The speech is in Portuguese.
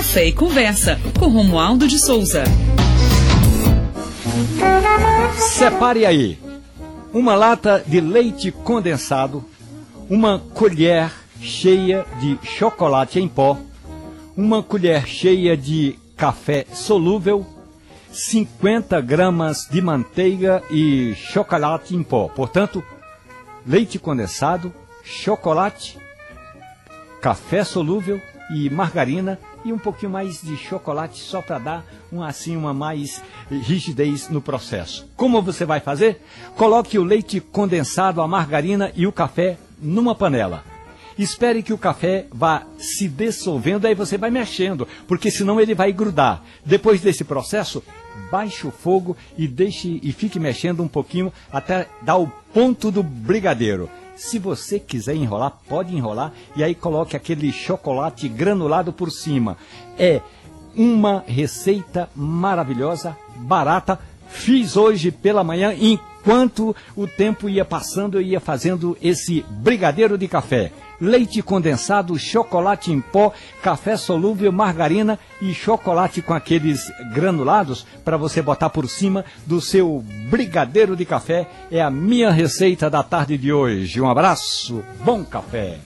Café e Conversa, com Romualdo de Souza. Separe aí uma lata de leite condensado, uma colher cheia de chocolate em pó, uma colher cheia de café solúvel, 50 gramas de manteiga e chocolate em pó. Portanto, leite condensado, chocolate, café solúvel e margarina e um pouquinho mais de chocolate só para dar um, assim uma mais rigidez no processo. Como você vai fazer? Coloque o leite condensado, a margarina e o café numa panela. Espere que o café vá se dissolvendo, aí você vai mexendo, porque senão ele vai grudar. Depois desse processo, baixe o fogo e deixe e fique mexendo um pouquinho até dar o ponto do brigadeiro. Se você quiser enrolar, pode enrolar e aí coloque aquele chocolate granulado por cima. É uma receita maravilhosa, barata. Fiz hoje pela manhã, enquanto o tempo ia passando, eu ia fazendo esse brigadeiro de café leite condensado, chocolate em pó, café solúvel, margarina e chocolate com aqueles granulados para você botar por cima do seu brigadeiro de café. É a minha receita da tarde de hoje. Um abraço, bom café!